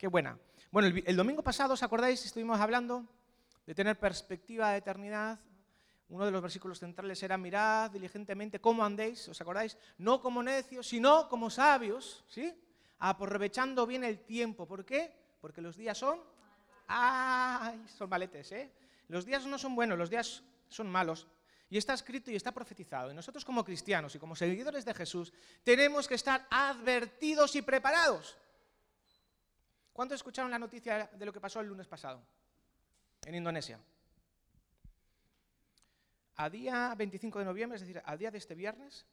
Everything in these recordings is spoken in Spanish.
Qué buena. Bueno, el, domingo pasado, ¿os acordáis? Estuvimos hablando de tener perspectiva de eternidad. Uno de los versículos centrales era mirad diligentemente cómo andéis, ¿os acordáis? No como necios, sino como sabios, ¿sí? Aprovechando bien el tiempo. ¿Por qué? Porque los días son... ¡Ay! Son maletes, ¿eh? Los días no son buenos, los días son malos. Y está escrito y está profetizado. Y nosotros como cristianos y como seguidores de Jesús tenemos que estar advertidos y preparados. ¿Cuántos escucharon la noticia de lo que pasó el lunes pasado en Indonesia? A día 25 de noviembre, es decir, a día de este viernes,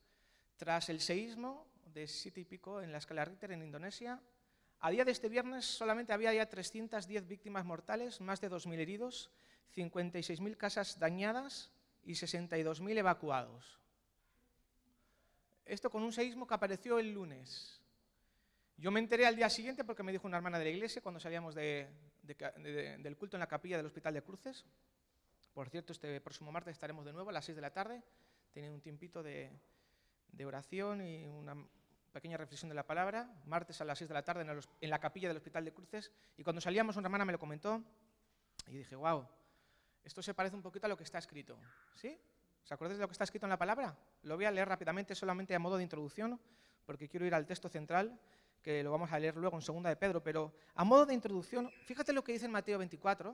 tras el seísmo de siete y pico en la escala Richter en Indonesia, a día de este viernes solamente había ya 310 víctimas mortales, más de 2.000 heridos, 56.000 casas dañadas y 62.000 evacuados. Esto con un seísmo que apareció el lunes. Yo me enteré al día siguiente porque me dijo una hermana de la iglesia cuando salíamos de, de, de, del culto en la capilla del Hospital de Cruces. Por cierto, este próximo martes estaremos de nuevo a las 6 de la tarde, teniendo un tiempito de, oración y una pequeña reflexión de la palabra, martes a las 6 de la tarde en la capilla del Hospital de Cruces. Y cuando salíamos, una hermana me lo comentó y dije, wow, esto se parece un poquito a lo que está escrito. ¿Sí? ¿Os acordáis de lo que está escrito en la palabra? Lo voy a leer rápidamente, solamente a modo de introducción, porque quiero ir al texto central que lo vamos a leer luego en segunda de Pedro, pero a modo de introducción, fíjate lo que dice en Mateo 24,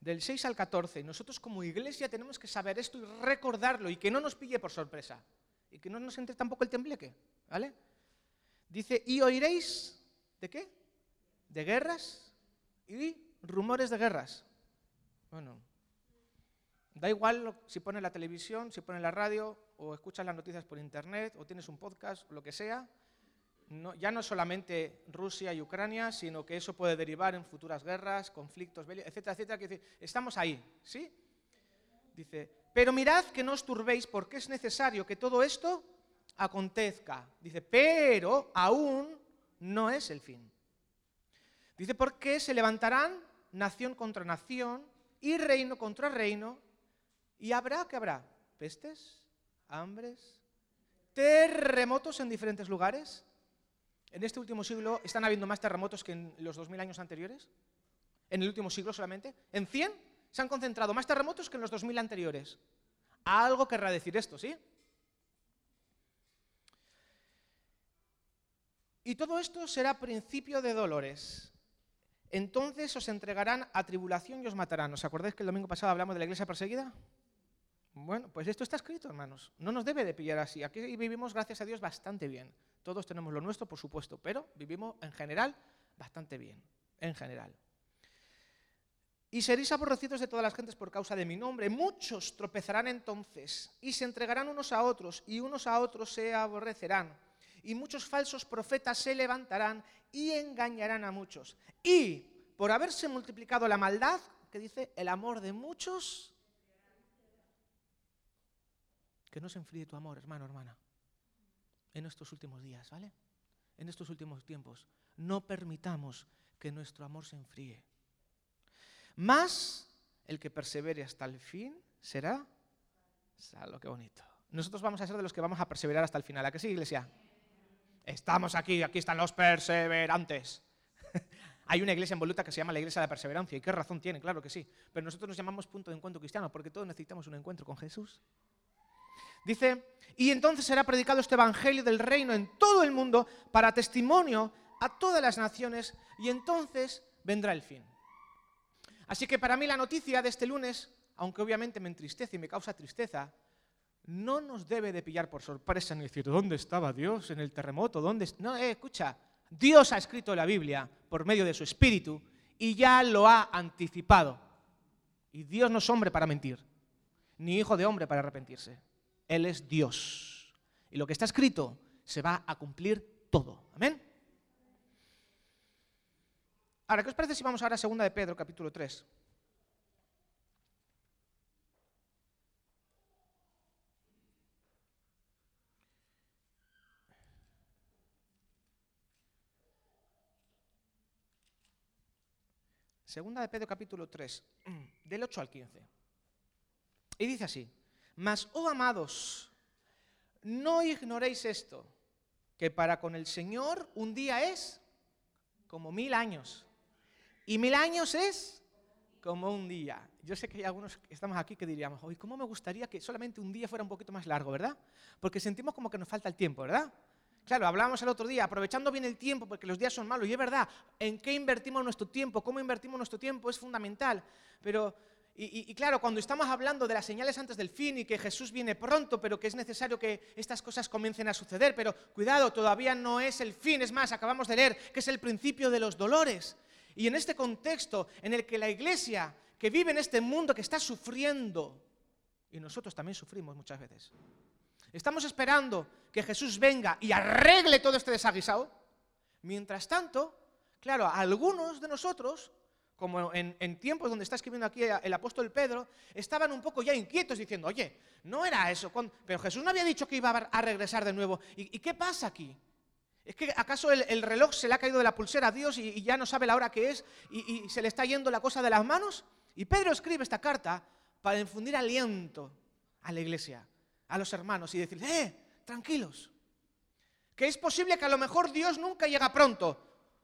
del 6 al 14. Nosotros como iglesia tenemos que saber esto y recordarlo y que no nos pille por sorpresa y que no nos entre tampoco el tembleque, ¿vale? Dice, y oiréis, ¿de qué? De guerras y rumores de guerras. Bueno, da igual si pones la televisión, si pones la radio o escuchas las noticias por internet o tienes un podcast o lo que sea, ya no solamente Rusia y Ucrania, sino que eso puede derivar en futuras guerras, conflictos, etcétera, etcétera. Que estamos ahí, ¿sí? Dice, pero mirad que no os turbéis porque es necesario que todo esto acontezca. Dice, pero aún no es el fin. Dice, porque se levantarán nación contra nación y reino contra reino y habrá, ¿qué habrá? Pestes, hambres, terremotos en diferentes lugares en este último siglo están habiendo más terremotos que en los 2000 años anteriores. En el último siglo solamente. En 100 se han concentrado más terremotos que en los 2000 anteriores. Algo querrá decir esto, ¿sí? Y todo esto será principio de dolores. Entonces os entregarán a tribulación y os matarán. ¿Os acordáis que el domingo pasado hablamos de la iglesia perseguida? Bueno, pues esto está escrito, hermanos. No nos debe de pillar así. Aquí vivimos, gracias a Dios, bastante bien. Todos tenemos lo nuestro, por supuesto, pero vivimos en general bastante bien. En general. Y seréis aborrecidos de todas las gentes por causa de mi nombre. Muchos tropezarán entonces y se entregarán unos a otros y unos a otros se aborrecerán. Y muchos falsos profetas se levantarán y engañarán a muchos. Y por haberse multiplicado la maldad, que dice, el amor de muchos que no se enfríe tu amor, hermano, hermana, en estos últimos días, ¿vale? En estos últimos tiempos. No permitamos que nuestro amor se enfríe. Más el que persevere hasta el fin será salvo. Qué bonito. Nosotros vamos a ser de los que vamos a perseverar hasta el final. ¿A qué sí, iglesia? Estamos aquí, aquí están los perseverantes. Hay una iglesia en Voluta que se llama la iglesia de la perseverancia. ¿Y qué razón tiene? Claro que sí. Pero nosotros nos llamamos punto de encuentro cristiano porque todos necesitamos un encuentro con Jesús. Dice, y entonces será predicado este Evangelio del reino en todo el mundo para testimonio a todas las naciones y entonces vendrá el fin. Así que para mí la noticia de este lunes, aunque obviamente me entristece y me causa tristeza, no nos debe de pillar por sorpresa ni decir, ¿dónde estaba Dios en el terremoto? ¿Dónde? No, eh, escucha, Dios ha escrito la Biblia por medio de su Espíritu y ya lo ha anticipado. Y Dios no es hombre para mentir, ni hijo de hombre para arrepentirse. Él es Dios. Y lo que está escrito se va a cumplir todo. Amén. Ahora, ¿qué os parece si vamos ahora a 2 de Pedro, capítulo 3? Segunda de Pedro capítulo 3, del 8 al 15. Y dice así, mas, oh amados, no ignoréis esto, que para con el Señor un día es como mil años. Y mil años es como un día. Yo sé que hay algunos que estamos aquí que diríamos, hoy ¿cómo me gustaría que solamente un día fuera un poquito más largo, verdad? Porque sentimos como que nos falta el tiempo, ¿verdad? Claro, hablábamos el otro día, aprovechando bien el tiempo, porque los días son malos, y es verdad, en qué invertimos nuestro tiempo, cómo invertimos nuestro tiempo es fundamental. Pero, y, claro, cuando estamos hablando de las señales antes del fin y que Jesús viene pronto, pero que es necesario que estas cosas comiencen a suceder, pero cuidado, todavía no es el fin, es más, acabamos de leer que es el principio de los dolores. Y en este contexto en el que la iglesia que vive en este mundo que está sufriendo, y nosotros también sufrimos muchas veces, Estamos esperando que Jesús venga y arregle todo este desaguisado. Mientras tanto, claro, algunos de nosotros, como en, tiempos donde está escribiendo aquí el apóstol Pedro, estaban un poco ya inquietos diciendo, oye, no era eso, pero Jesús no había dicho que iba a regresar de nuevo. ¿Y, qué pasa aquí? ¿Es que acaso el, reloj se le ha caído de la pulsera a Dios y, ya no sabe la hora que es y se le está yendo la cosa de las manos? Y Pedro escribe esta carta para infundir aliento a la iglesia a los hermanos y decirles, eh, tranquilos, que es posible que a lo mejor Dios nunca llega pronto,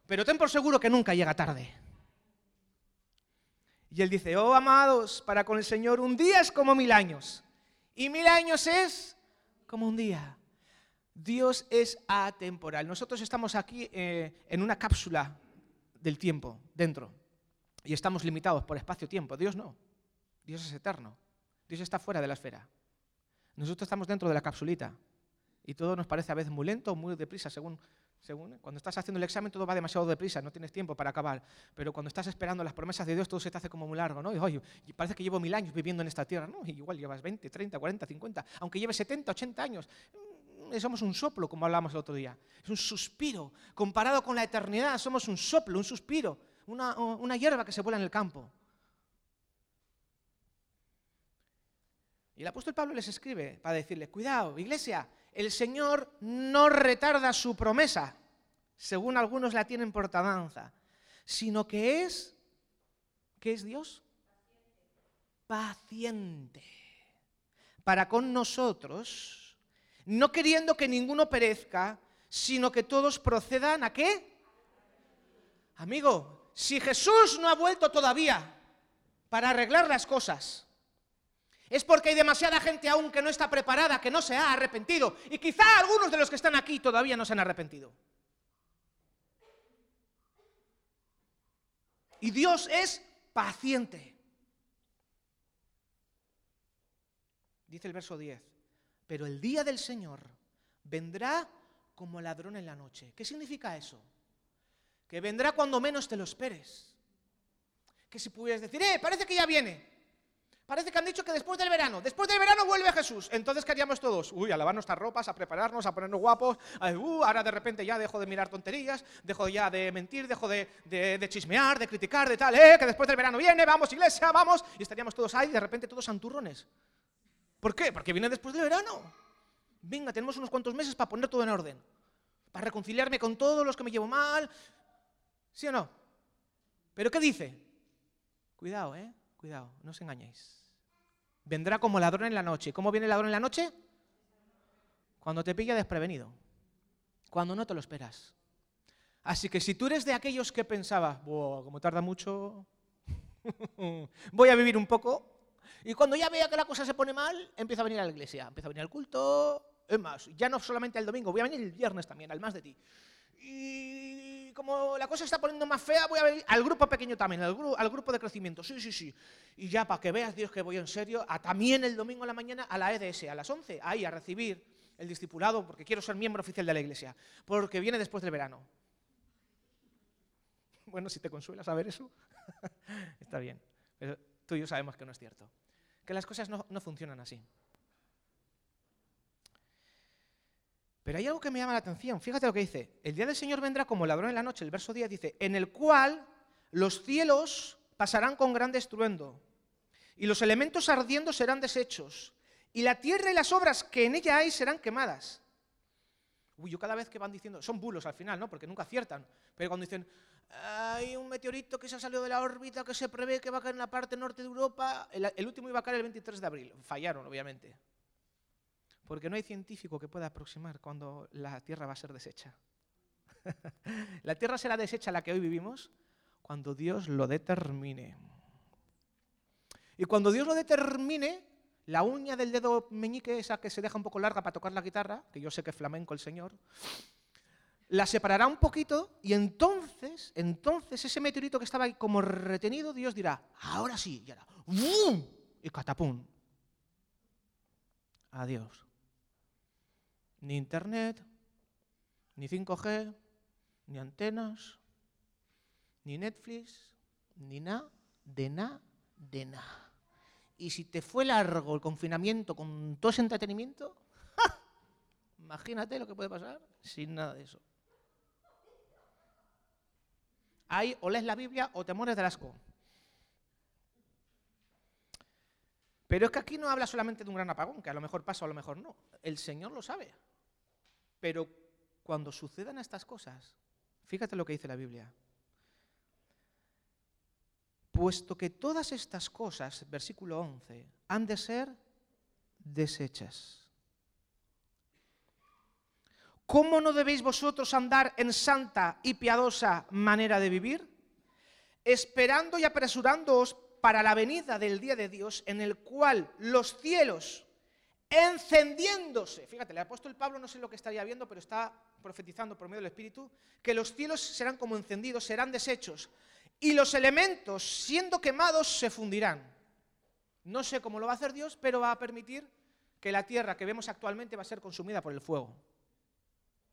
pero ten por seguro que nunca llega tarde. Y él dice, oh amados, para con el Señor un día es como mil años, y mil años es como un día. Dios es atemporal. Nosotros estamos aquí eh, en una cápsula del tiempo, dentro, y estamos limitados por espacio-tiempo. Dios no. Dios es eterno. Dios está fuera de la esfera. Nosotros estamos dentro de la capsulita y todo nos parece a veces muy lento o muy deprisa, según, según cuando estás haciendo el examen todo va demasiado deprisa, no tienes tiempo para acabar, pero cuando estás esperando las promesas de Dios todo se te hace como muy largo, ¿no? Y, y parece que llevo mil años viviendo en esta tierra, ¿no? Y igual llevas 20, 30, 40, 50, aunque lleves 70, 80 años, mm, somos un soplo, como hablábamos el otro día, es un suspiro, comparado con la eternidad, somos un soplo, un suspiro, una, una hierba que se vuela en el campo. Y el apóstol Pablo les escribe para decirle, cuidado, iglesia, el Señor no retarda su promesa, según algunos la tienen por tardanza, sino que es, ¿qué es Dios? Paciente. Para con nosotros, no queriendo que ninguno perezca, sino que todos procedan a qué? Amigo, si Jesús no ha vuelto todavía para arreglar las cosas, es porque hay demasiada gente aún que no está preparada, que no se ha arrepentido. Y quizá algunos de los que están aquí todavía no se han arrepentido. Y Dios es paciente. Dice el verso 10, pero el día del Señor vendrá como ladrón en la noche. ¿Qué significa eso? Que vendrá cuando menos te lo esperes. Que si pudieras decir, eh, parece que ya viene. Parece que han dicho que después del verano, después del verano vuelve Jesús. Entonces, ¿qué haríamos todos? Uy, a lavar nuestras ropas, a prepararnos, a ponernos guapos. uh, ahora de repente ya dejo de mirar tonterías, dejo ya de mentir, dejo de, de, chismear, de criticar, de tal, eh, que después del verano viene, vamos iglesia, vamos. Y estaríamos todos ahí, de repente todos santurrones. ¿Por qué? Porque viene después del verano. Venga, tenemos unos cuantos meses para poner todo en orden. Para reconciliarme con todos los que me llevo mal. ¿Sí o no? ¿Pero qué dice? Cuidado, ¿eh? Cuidado, no os engañéis. Vendrá como ladrón en la noche. ¿Cómo viene el ladrón en la noche? Cuando te pilla desprevenido. Cuando no te lo esperas. Así que si tú eres de aquellos que pensaba, como tarda mucho, voy a vivir un poco, y cuando ya vea que la cosa se pone mal, empiezo a venir a la iglesia, empiezo a venir al culto, es más, ya no solamente el domingo, voy a venir el viernes también, al más de ti. Y como la cosa está poniendo más fea, voy a venir al grupo pequeño también, al, grupo de crecimiento. Sí, sí, sí. Y ya para que veas, Dios, que voy en serio, a también el domingo a la mañana a la EDS, a las 11, ahí a recibir el discipulado, porque quiero ser miembro oficial de la iglesia, porque viene después del verano. Bueno, si te consuela saber eso, está bien. Pero tú y yo sabemos que no es cierto. Que las cosas no, no funcionan así. Pero hay algo que me llama la atención. Fíjate lo que dice. El día del Señor vendrá como ladrón en la noche. El verso 10 dice, en el cual los cielos pasarán con gran estruendo, y los elementos ardiendo serán deshechos, y la tierra y las obras que en ella hay serán quemadas. Uy, yo cada vez que van diciendo, son bulos al final, ¿no? Porque nunca aciertan. Pero cuando dicen, hay un meteorito que se ha salido de la órbita que se prevé que va a caer en la parte norte de Europa, el, el último iba a caer el 23 de abril. Fallaron, obviamente porque no hay científico que pueda aproximar cuando la Tierra va a ser deshecha. la tierra será deshecha la que hoy vivimos cuando Dios lo determine. Y cuando Dios lo determine, la uña del dedo meñique, esa que se deja un poco larga para tocar la guitarra, que yo sé que es flamenco el Señor, la separará un poquito y entonces, entonces ese meteorito que estaba ahí como retenido, Dios dirá, ahora sí, y hará ¡bum! Y catapum. Adiós. Ni internet, ni 5G, ni antenas, ni Netflix, ni nada, de nada, de nada. Y si te fue largo el confinamiento con todo ese entretenimiento, imagínate lo que puede pasar sin nada de eso. Ahí o lees la Biblia o te mueres del asco. Pero es que aquí no habla solamente de un gran apagón, que a lo mejor pasa o a lo mejor no. El Señor lo sabe. Pero cuando sucedan estas cosas, fíjate lo que dice la Biblia. Puesto que todas estas cosas, versículo 11, han de ser desechas. ¿Cómo no debéis vosotros andar en santa y piadosa manera de vivir? Esperando y apresurándoos para la venida del día de Dios, en el cual los cielos, encendiéndose, fíjate, el apóstol Pablo no sé lo que estaría viendo, pero está profetizando por medio del Espíritu, que los cielos serán como encendidos, serán deshechos, y los elementos, siendo quemados, se fundirán. No sé cómo lo va a hacer Dios, pero va a permitir que la tierra que vemos actualmente va a ser consumida por el fuego.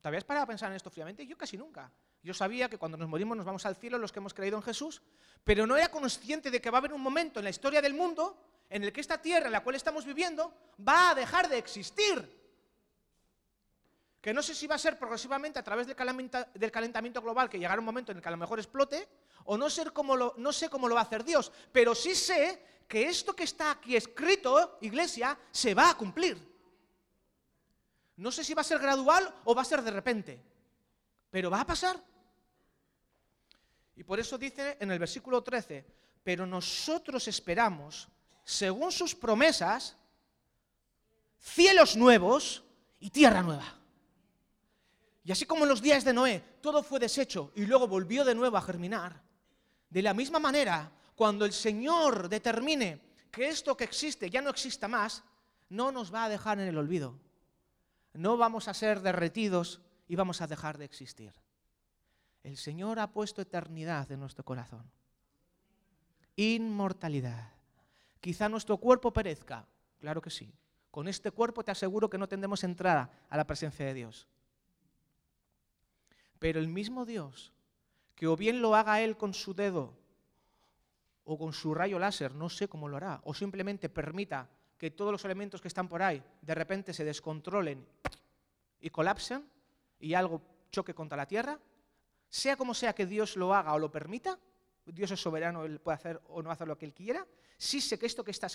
¿Te habías parado a pensar en esto fríamente? Yo casi nunca. Yo sabía que cuando nos morimos nos vamos al cielo los que hemos creído en Jesús, pero no era consciente de que va a haber un momento en la historia del mundo en el que esta tierra en la cual estamos viviendo va a dejar de existir. Que no sé si va a ser progresivamente a través del calentamiento global, que llegará un momento en el que a lo mejor explote, o no, ser lo, no sé cómo lo va a hacer Dios, pero sí sé que esto que está aquí escrito, iglesia, se va a cumplir. No sé si va a ser gradual o va a ser de repente, pero va a pasar. Y por eso dice en el versículo 13, pero nosotros esperamos, según sus promesas, cielos nuevos y tierra nueva. Y así como en los días de Noé todo fue deshecho y luego volvió de nuevo a germinar, de la misma manera, cuando el Señor determine que esto que existe ya no exista más, no nos va a dejar en el olvido no vamos a ser derretidos y vamos a dejar de existir. El Señor ha puesto eternidad en nuestro corazón. Inmortalidad. Quizá nuestro cuerpo perezca, claro que sí. Con este cuerpo te aseguro que no tendremos entrada a la presencia de Dios. Pero el mismo Dios, que o bien lo haga Él con su dedo o con su rayo láser, no sé cómo lo hará, o simplemente permita que todos los elementos que están por ahí de repente se descontrolen y colapsen y algo choque contra la tierra, sea como sea que Dios lo haga o lo permita, Dios es soberano, Él puede hacer o no hacer lo que Él quiera, sí sé que esto que está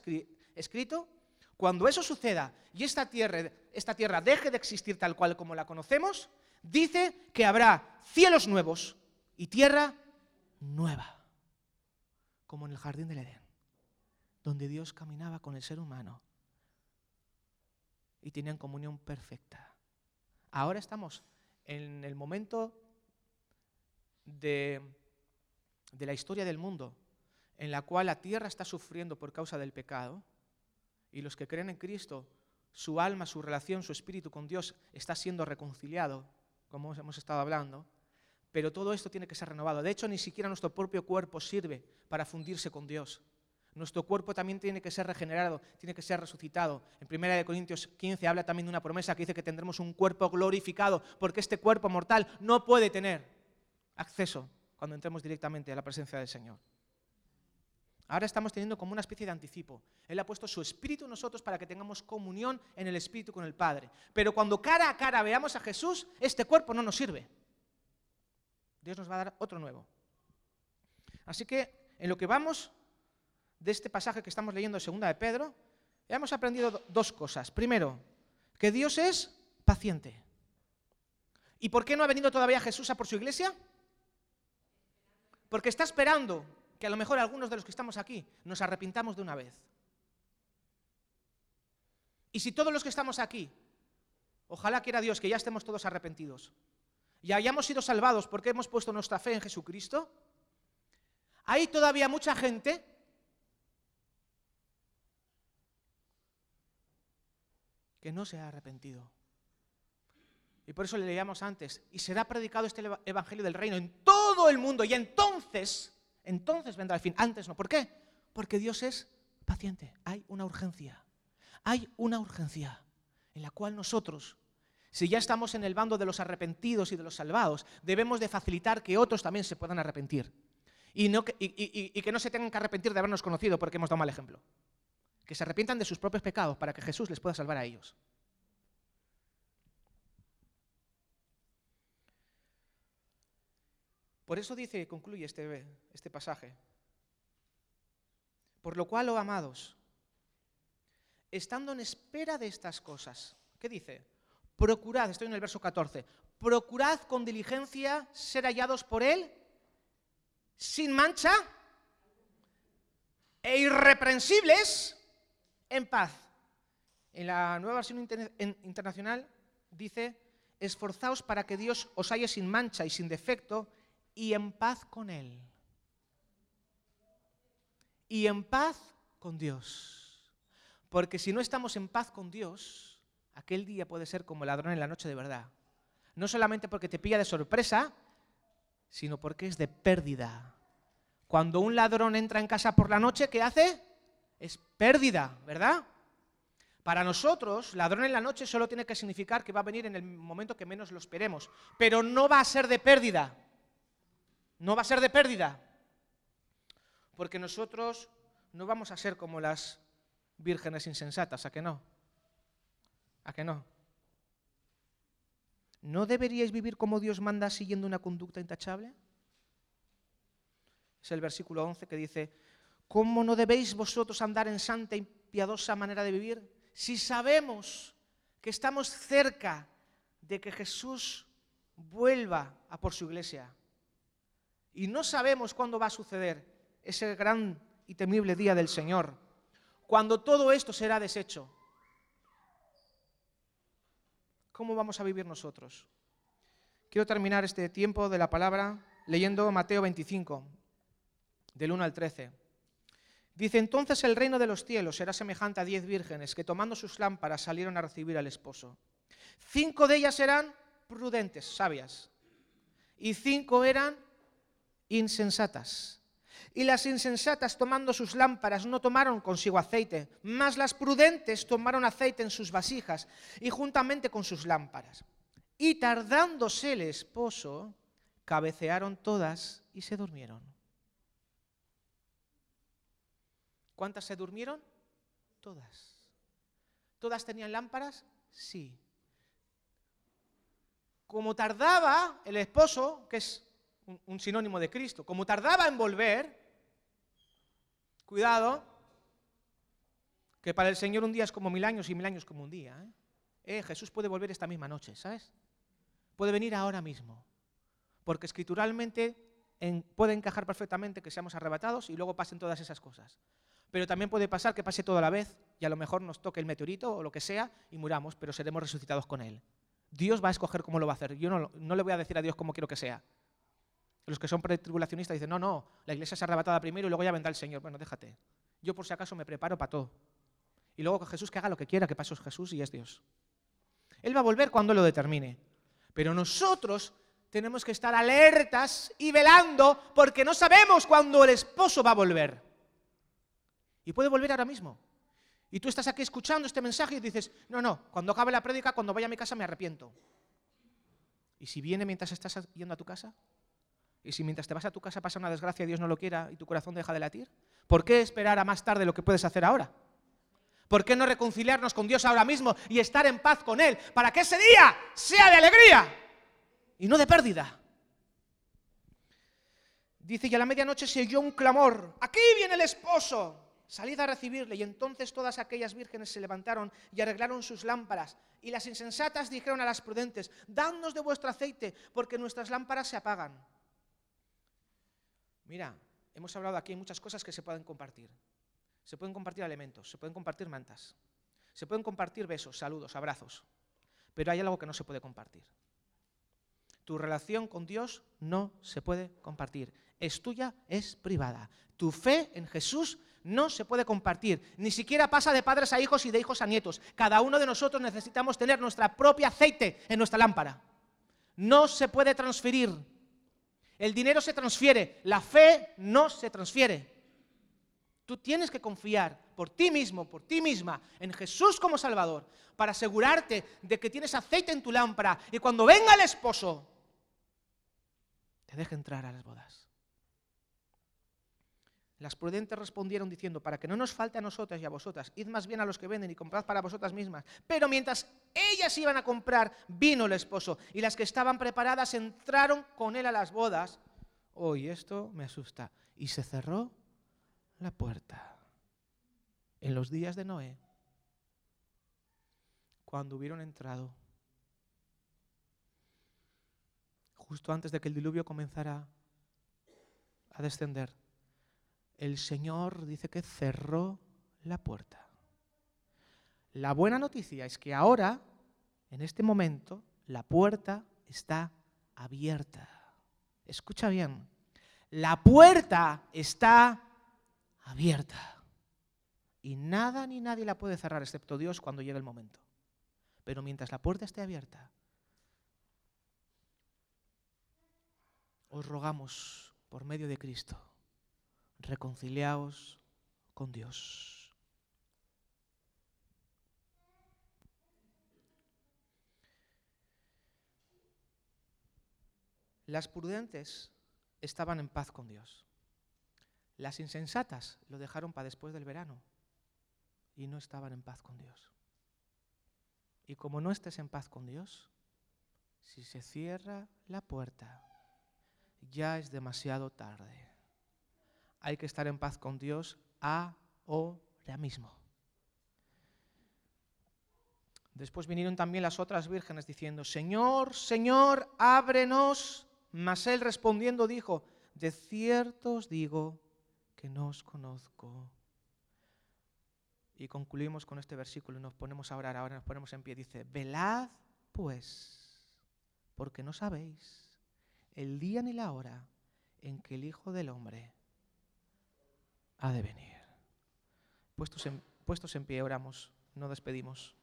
escrito, cuando eso suceda y esta tierra, esta tierra deje de existir tal cual como la conocemos, dice que habrá cielos nuevos y tierra nueva, como en el jardín del Edén donde Dios caminaba con el ser humano y tenían comunión perfecta. Ahora estamos en el momento de, de, la historia del mundo en la cual la tierra está sufriendo por causa del pecado y los que creen en Cristo, su alma, su relación, su espíritu con Dios está siendo reconciliado, como hemos estado hablando, pero todo esto tiene que ser renovado. De hecho, ni siquiera nuestro propio cuerpo sirve para fundirse con Dios. Nuestro cuerpo también tiene que ser regenerado, tiene que ser resucitado. En 1 Corintios 15 habla también de una promesa que dice que tendremos un cuerpo glorificado, porque este cuerpo mortal no puede tener acceso cuando entremos directamente a la presencia del Señor. Ahora estamos teniendo como una especie de anticipo. Él ha puesto su espíritu en nosotros para que tengamos comunión en el espíritu con el Padre. Pero cuando cara a cara veamos a Jesús, este cuerpo no nos sirve. Dios nos va a dar otro nuevo. Así que en lo que vamos de este pasaje que estamos leyendo Segunda de Pedro, hemos aprendido dos cosas. Primero, que Dios es paciente. ¿Y por qué no ha venido todavía Jesús a por su iglesia? Porque está esperando que a lo mejor algunos de los que estamos aquí nos arrepintamos de una vez. Y si todos los que estamos aquí, ojalá quiera Dios que ya estemos todos arrepentidos, y hayamos sido salvados porque hemos puesto nuestra fe en Jesucristo, hay todavía mucha gente que no se ha arrepentido. Y por eso le leíamos antes, y será predicado este evangelio del reino en todo el mundo, y entonces, entonces vendrá el fin. Antes no. ¿Por qué? Porque Dios es paciente. Hay una urgencia. Hay una urgencia en la cual nosotros, si ya estamos en el bando de los arrepentidos y de los salvados, debemos de facilitar que otros también se puedan arrepentir. Y, y que no se tengan que arrepentir de habernos conocido porque hemos dado mal ejemplo. Que se arrepientan de sus propios pecados para que Jesús les pueda salvar a ellos. Por eso dice, concluye este, este pasaje. Por lo cual, oh amados, estando en espera de estas cosas, ¿qué dice? Procurad, estoy en el verso 14, procurad con diligencia ser hallados por Él sin mancha e irreprensibles en paz. En la nueva versión internacional dice, esforzaos para que Dios os halle sin mancha y sin defecto y en paz con Él. Y en paz con Dios. Porque si no estamos en paz con Dios, aquel día puede ser como ladrón en la noche de verdad. No solamente porque te pilla de sorpresa, sino porque es de pérdida. Cuando un ladrón entra en casa por la noche, ¿qué hace? Es pérdida, ¿verdad? Para nosotros, ladrón en la noche solo tiene que significar que va a venir en el momento que menos lo esperemos, pero no va a ser de pérdida no va a ser de pérdida, porque nosotros no vamos a ser como las vírgenes insensatas, ¿a que no? ¿A que no? ¿No deberíais vivir como Dios manda siguiendo una conducta intachable? Es el versículo 11 que dice, ¿cómo no debéis vosotros andar en santa y piadosa manera de vivir? Si sabemos que estamos cerca de que Jesús vuelva a por su iglesia. Y no sabemos cuándo va a suceder ese gran y temible día del Señor, cuando todo esto será deshecho. ¿Cómo vamos a vivir nosotros? Quiero terminar este tiempo de la palabra leyendo Mateo 25, del 1 al 13. Dice, entonces el reino de los cielos será semejante a diez vírgenes que tomando sus lámparas salieron a recibir al esposo. Cinco de ellas eran prudentes, sabias, y cinco eran insensatas. Y las insensatas, tomando sus lámparas, no tomaron consigo aceite, mas las prudentes tomaron aceite en sus vasijas y juntamente con sus lámparas. Y tardándose el esposo, cabecearon todas y se durmieron. ¿Cuántas se durmieron? Todas. ¿Todas tenían lámparas? Sí. Como tardaba el esposo, que es un, sinónimo de Cristo. Como tardaba en volver, cuidado, que para el Señor un día es como mil años y mil años como un día. ¿eh? Eh, Jesús puede volver esta misma noche, ¿sabes? Puede venir ahora mismo. Porque escrituralmente puede encajar perfectamente que seamos arrebatados y luego pasen todas esas cosas. Pero también puede pasar que pase todo a la vez y a lo mejor nos toque el meteorito o lo que sea y muramos, pero seremos resucitados con Él. Dios va a escoger cómo lo va a hacer. Yo no, no le voy a decir a Dios cómo quiero que sea. Los que son pretribulacionistas dicen, no, no, la iglesia se arrebatada primero y luego ya vendrá el Señor. Bueno, déjate. Yo por si acaso me preparo para todo. Y luego que Jesús que haga lo que quiera, que pasó es Jesús y es Dios. Él va a volver cuando lo determine. Pero nosotros tenemos que estar alertas y velando porque no sabemos cuándo el esposo va a volver. Y puede volver ahora mismo. Y tú estás aquí escuchando este mensaje y dices, no, no, cuando acabe la prédica, cuando vaya a mi casa me arrepiento. ¿Y si viene mientras estás yendo a tu casa? Y si mientras te vas a tu casa pasa una desgracia Dios no lo quiera y tu corazón deja de latir, ¿por qué esperar a más tarde lo que puedes hacer ahora? ¿Por qué no reconciliarnos con Dios ahora mismo y estar en paz con Él para que ese día sea de alegría y no de pérdida? Dice, y a la medianoche se oyó un clamor, aquí viene el esposo, salid a recibirle. Y entonces todas aquellas vírgenes se levantaron y arreglaron sus lámparas. Y las insensatas dijeron a las prudentes, dadnos de vuestro aceite, porque nuestras lámparas se apagan. Mira, hemos hablado aquí muchas cosas que se pueden compartir. Se pueden compartir elementos, se pueden compartir mantas, se pueden compartir besos, saludos, abrazos, pero hay algo que no se puede compartir. tu relación con Dios no se puede compartir. Es tuya, es privada. Tu fe en Jesús no se puede compartir. Ni siquiera pasa de padres a hijos y de hijos a nietos. Cada uno de nosotros necesitamos tener nuestra propia aceite en nuestra lámpara. No se puede transferir. El dinero se transfiere, la fe no se transfiere. Tú tienes que confiar por ti mismo, por ti misma, en Jesús como Salvador, para asegurarte de que tienes aceite en tu lámpara y cuando venga el esposo, te deje entrar a las bodas. Las prudentes respondieron diciendo, para que no nos falte a nosotras y a vosotras, id más bien a los que venden y comprad para vosotras mismas. Pero mientras ellas iban a comprar, vino el esposo, y las que estaban preparadas entraron con él a las bodas. Hoy esto me asusta. Y se cerró la puerta. En los días de Noé, cuando hubieron entrado, justo antes de que el diluvio comenzara a descender, el Señor dice que cerró la puerta. La buena noticia es que ahora, en este momento, la puerta está abierta. Escucha bien, la puerta está abierta. Y nada ni nadie la puede cerrar excepto Dios cuando llegue el momento. Pero mientras la puerta esté abierta, os rogamos por medio de Cristo, reconciliaos con Dios. Las prudentes estaban en paz con Dios. Las insensatas lo dejaron para después del verano y no estaban en paz con Dios. Y como no estés en paz con Dios, si se cierra la puerta, ya es demasiado tarde. Hay que estar en paz con Dios ahora mismo. Después vinieron también las otras vírgenes diciendo, Señor, Señor, ábrenos. Mas él respondiendo dijo, de cierto os digo que no os conozco. Y concluimos con este versículo y nos ponemos a orar, ahora nos ponemos en pie. Dice, velad pues, porque no sabéis el día ni la hora en que el Hijo del Hombre ha de venir. Puestos en, puestos en pie, oramos, no despedimos.